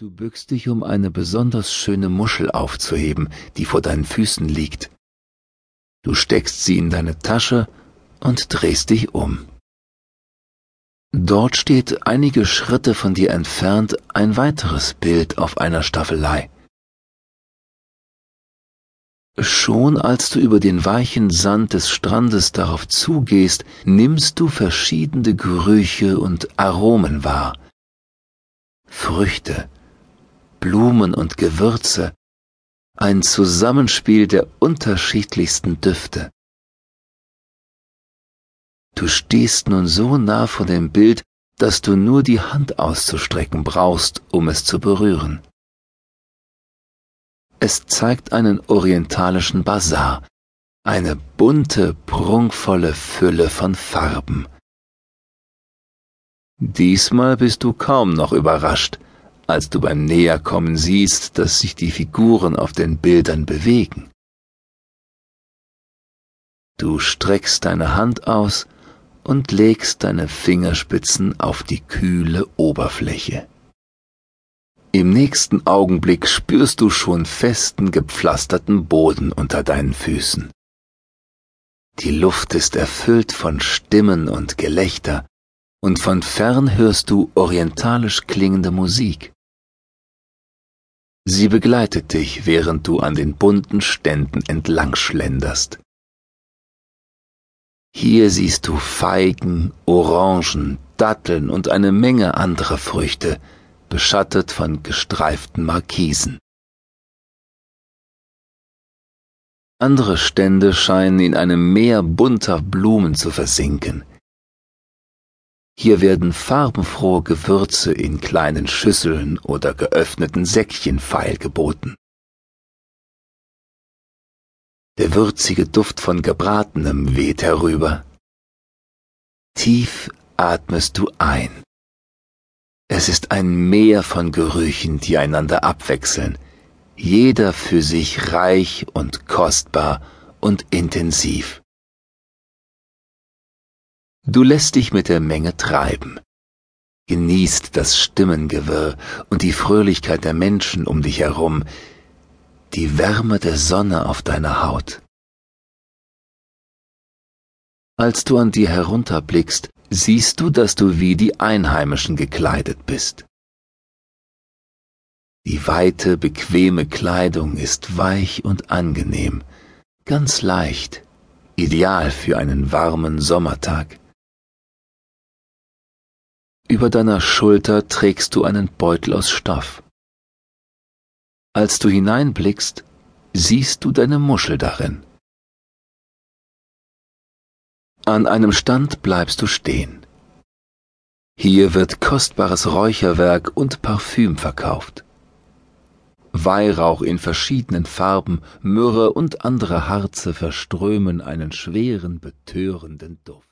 Du bückst dich, um eine besonders schöne Muschel aufzuheben, die vor deinen Füßen liegt. Du steckst sie in deine Tasche und drehst dich um. Dort steht einige Schritte von dir entfernt ein weiteres Bild auf einer Staffelei. Schon als du über den weichen Sand des Strandes darauf zugehst, nimmst du verschiedene Gerüche und Aromen wahr. Früchte, Blumen und Gewürze, ein Zusammenspiel der unterschiedlichsten Düfte. Du stehst nun so nah vor dem Bild, dass du nur die Hand auszustrecken brauchst, um es zu berühren. Es zeigt einen orientalischen Bazar, eine bunte, prunkvolle Fülle von Farben. Diesmal bist du kaum noch überrascht, als du beim Näherkommen siehst, dass sich die Figuren auf den Bildern bewegen. Du streckst deine Hand aus und legst deine Fingerspitzen auf die kühle Oberfläche. Im nächsten Augenblick spürst du schon festen, gepflasterten Boden unter deinen Füßen. Die Luft ist erfüllt von Stimmen und Gelächter, und von fern hörst du orientalisch klingende Musik. Sie begleitet dich, während du an den bunten Ständen entlang schlenderst. Hier siehst du Feigen, Orangen, Datteln und eine Menge anderer Früchte, beschattet von gestreiften Markisen. Andere Stände scheinen in einem Meer bunter Blumen zu versinken. Hier werden farbenfrohe Gewürze in kleinen Schüsseln oder geöffneten Säckchen feilgeboten. Der würzige Duft von Gebratenem weht herüber. Tief atmest du ein. Es ist ein Meer von Gerüchen, die einander abwechseln, jeder für sich reich und kostbar und intensiv. Du lässt dich mit der Menge treiben, genießt das Stimmengewirr und die Fröhlichkeit der Menschen um dich herum, die Wärme der Sonne auf deiner Haut. Als du an dir herunterblickst, siehst du, dass du wie die Einheimischen gekleidet bist. Die weite, bequeme Kleidung ist weich und angenehm, ganz leicht, ideal für einen warmen Sommertag. Über deiner Schulter trägst du einen Beutel aus Stoff. Als du hineinblickst, siehst du deine Muschel darin. An einem Stand bleibst du stehen. Hier wird kostbares Räucherwerk und Parfüm verkauft. Weihrauch in verschiedenen Farben, Myrrhe und andere Harze verströmen einen schweren, betörenden Duft.